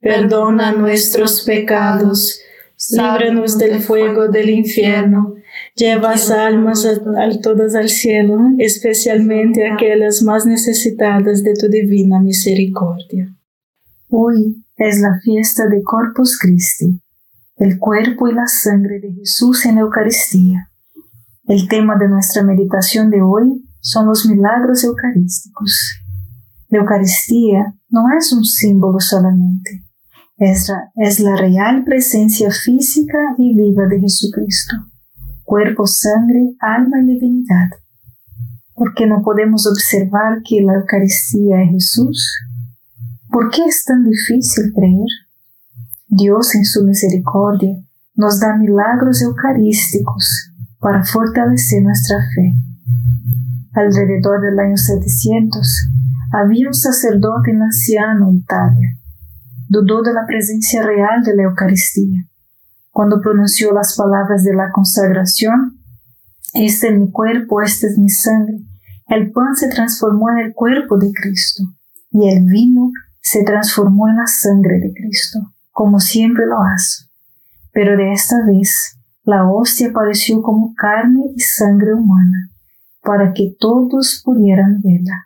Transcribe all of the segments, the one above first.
perdona nuestros pecados, líbranos del fuego del infierno, lleva almas a, todas al cielo, especialmente aquellas más necesitadas de tu divina misericordia. Hoy es la fiesta de Corpus Christi, el cuerpo y la sangre de Jesús en Eucaristía. El tema de nuestra meditación de hoy son los milagros eucarísticos. La Eucaristía no es un símbolo solamente, es la, real presencia física y viva de Jesucristo, cuerpo, sangre, alma y divinidad. ¿Por qué no podemos observar que la Eucaristía es Jesús? ¿Por qué es tan difícil creer? Dios en su misericordia nos da milagros eucarísticos para fortalecer nuestra fe. Alrededor del año 700 había un sacerdote en anciano en Italia dudó de la presencia real de la Eucaristía. Cuando pronunció las palabras de la consagración, este es mi cuerpo, este es mi sangre, el pan se transformó en el cuerpo de Cristo y el vino se transformó en la sangre de Cristo, como siempre lo hace. Pero de esta vez la hostia apareció como carne y sangre humana, para que todos pudieran verla.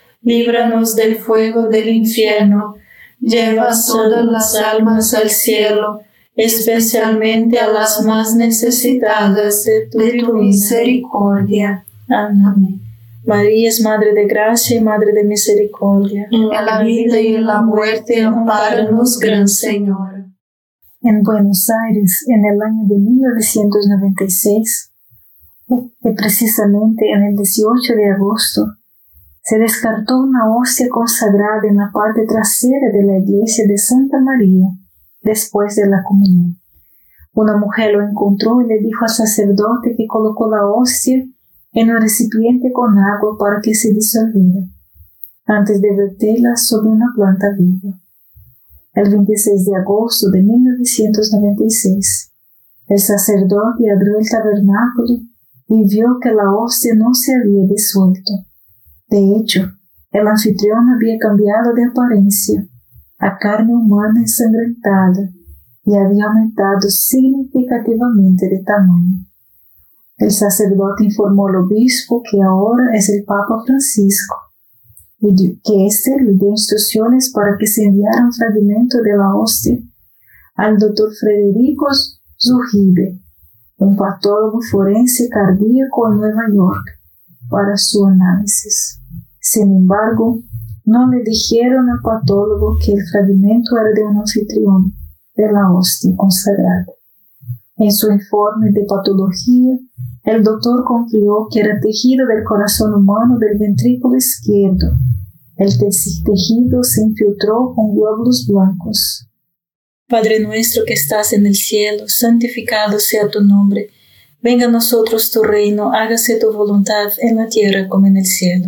líbranos del fuego del infierno, lleva todas las almas al cielo, especialmente a las más necesitadas de tu, misericordia. Amén. María es Madre de Gracia y Madre de Misericordia. En la vida y en la muerte, amparanos, Gran Señor. En Buenos Aires, en el año de 1996, y precisamente en el 18 de agosto, se descartó una hostia consagrada en la parte trasera de la iglesia de Santa María después de la comunión. Una mujer lo encontró y le dijo al sacerdote que colocó la hostia en un recipiente con agua para que se disolviera, antes de verterla sobre una planta viva. El 26 de agosto de 1996, el sacerdote abrió el tabernáculo y vio que la hostia no se había disuelto. De hecho, el anfitrión había cambiado de apariencia a carne humana ensangrentada y había aumentado significativamente de tamaño. El sacerdote informó al obispo que ahora es el Papa Francisco y que éste le dio instrucciones para que se enviara un fragmento de la hostia al doctor Federico Zujibe, un patólogo forense cardíaco en Nueva York, para su análisis. Sin embargo, no le dijeron al patólogo que el fragmento era de un anfitrión, de la hostia consagrada. En su informe de patología, el doctor concluyó que era tejido del corazón humano del ventrículo izquierdo. El tejido se infiltró con glóbulos blancos. Padre nuestro que estás en el cielo, santificado sea tu nombre. Venga a nosotros tu reino, hágase tu voluntad en la tierra como en el cielo.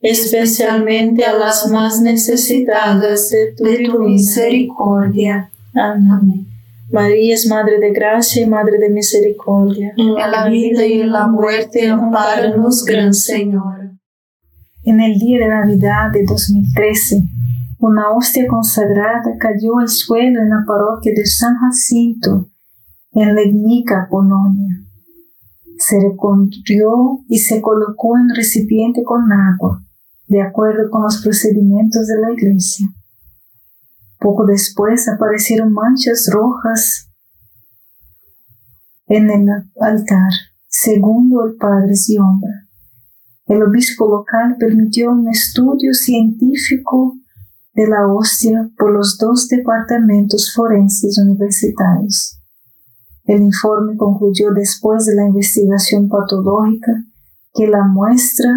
especialmente a las más necesitadas de tu, misericordia. Amén. María es Madre de Gracia y Madre de Misericordia. En la vida y en la muerte, amparanos, Gran Señor. En el día de Navidad de 2013, una hostia consagrada cayó al suelo en la parroquia de San Jacinto, en Legnica, Polonia. Se reconstruyó y se colocó en recipiente con agua, de acuerdo con los procedimientos de la iglesia. Poco después aparecieron manchas rojas en el altar, segundo el Padre Ziombra. El obispo local permitió un estudio científico de la hostia por los dos departamentos forenses universitarios. El informe concluyó después de la investigación patológica que la muestra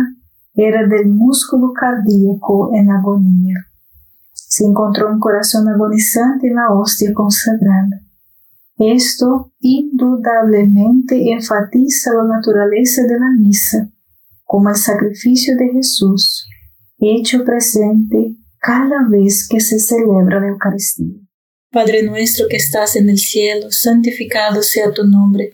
era del músculo cardíaco en agonía. Se encontró un corazón agonizante en la hostia consagrada. Esto indudablemente enfatiza la naturaleza de la misa como el sacrificio de Jesús, hecho presente cada vez que se celebra la Eucaristía. Padre nuestro que estás en el cielo, santificado sea tu nombre.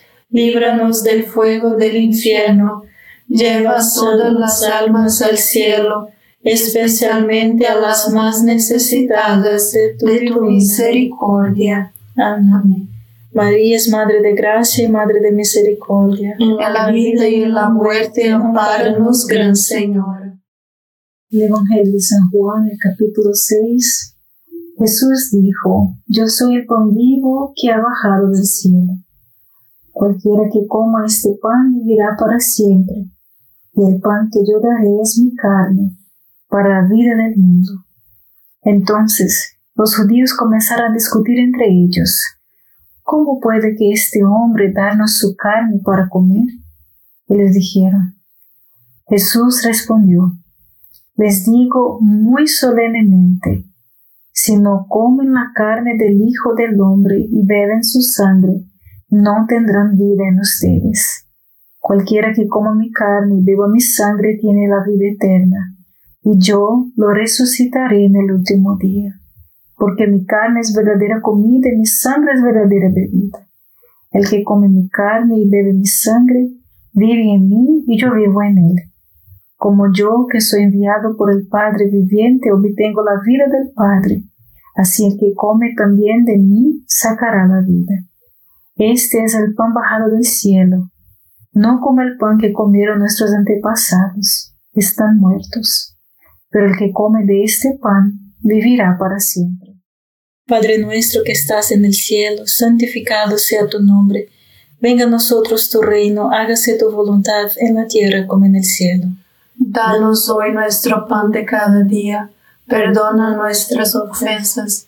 líbranos del fuego del infierno, lleva todas las almas al cielo especialmente a las más necesitadas de tu, misericordia. Amén. María es Madre de Gracia y Madre de Misericordia. En la vida y en la muerte, amparanos, Gran Señor. El Evangelio de San Juan, el capítulo 6. Jesús dijo, Yo soy el pan vivo que ha bajado del cielo. Cualquiera que coma este pan vivirá para siempre, y el pan que yo daré es mi carne para la vida del mundo. Entonces los judíos comenzaron a discutir entre ellos, ¿cómo puede que este hombre darnos su carne para comer? Y les dijeron, Jesús respondió, les digo muy solemnemente, si no comen la carne del Hijo del Hombre y beben su sangre, no tendrán vida en ustedes. Cualquiera que coma mi carne y beba mi sangre tiene la vida eterna, y yo lo resucitaré en el último día, porque mi carne es verdadera comida y mi sangre es verdadera bebida. El que come mi carne y bebe mi sangre, vive en mí y yo vivo en él. Como yo, que soy enviado por el Padre viviente, obtengo la vida del Padre, así el que come también de mí sacará la vida. Este es el pan bajado del cielo, no como el pan que comieron nuestros antepasados, están muertos, pero el que come de este pan vivirá para siempre. Padre nuestro que estás en el cielo, santificado sea tu nombre, venga a nosotros tu reino, hágase tu voluntad en la tierra como en el cielo. Danos hoy nuestro pan de cada día, perdona nuestras ofensas,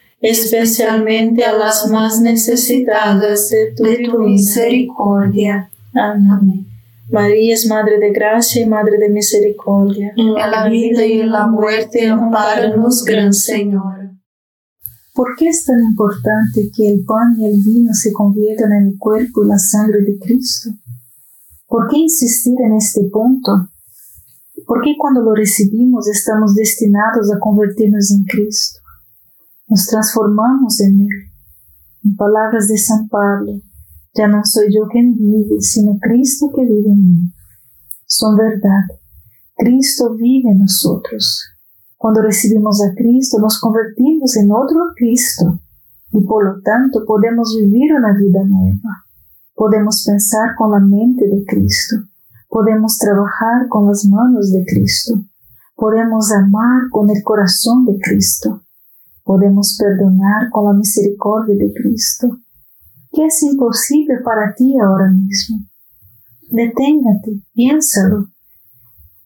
especialmente a las más necesitadas de tu, misericordia. Amén. María es Madre de Gracia y Madre de Misericordia. En la vida y en la muerte, amparanos, Gran Señor. ¿Por qué es tan importante que el pan y el vino se conviertan en el cuerpo y la sangre de Cristo? ¿Por qué insistir en este punto? ¿Por qué cuando lo recibimos estamos destinados a convertirnos en Cristo? Nos transformamos en Él. En palabras de San Pablo, ya no soy yo quien vive, sino Cristo que vive en mí. Son verdad. Cristo vive en nosotros. Cuando recibimos a Cristo, nos convertimos en otro Cristo y por lo tanto podemos vivir una vida nueva. Podemos pensar con la mente de Cristo. Podemos trabajar con las manos de Cristo. Podemos amar con el corazón de Cristo. Podemos perdonar con la misericordia de Cristo. ¿Qué es imposible para ti ahora mismo? Deténgate, piénsalo.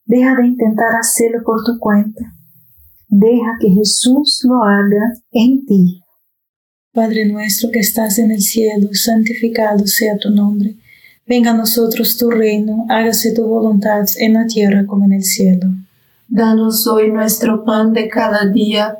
Deja de intentar hacerlo por tu cuenta. Deja que Jesús lo haga en ti. Padre nuestro que estás en el cielo, santificado sea tu nombre. Venga a nosotros tu reino, hágase tu voluntad en la tierra como en el cielo. Danos hoy nuestro pan de cada día,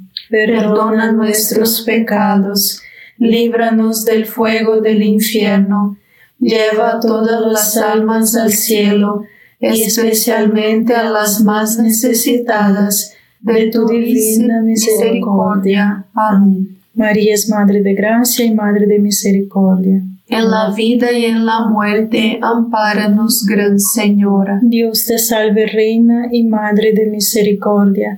perdona nuestros pecados, líbranos del fuego del infierno lleva todas las almas al cielo, especialmente a las más necesitadas de tu divina misericordia. Amén. María es Madre de Gracia y Madre de Misericordia. En la vida y en la muerte, ampáranos, Gran Señora. Dios te salve, Reina y Madre de Misericordia.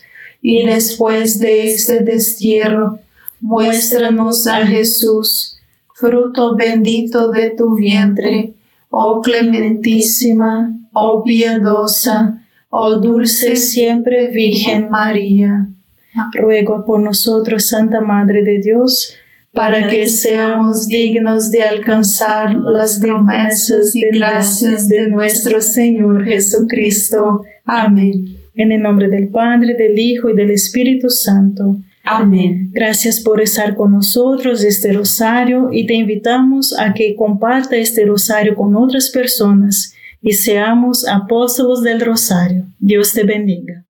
y después de este destierro, muéstranos a Jesús, fruto bendito de tu vientre, oh clementísima, oh piadosa, oh dulce siempre Virgen María. Ruego por nosotros, Santa Madre de Dios, para que seamos dignos de alcanzar las promesas y gracias de nuestro Señor Jesucristo. Amén. En el nombre del Padre, del Hijo y del Espíritu Santo. Amén. Gracias por estar con nosotros este rosario y te invitamos a que comparta este rosario con otras personas y seamos apóstolos del rosario. Dios te bendiga.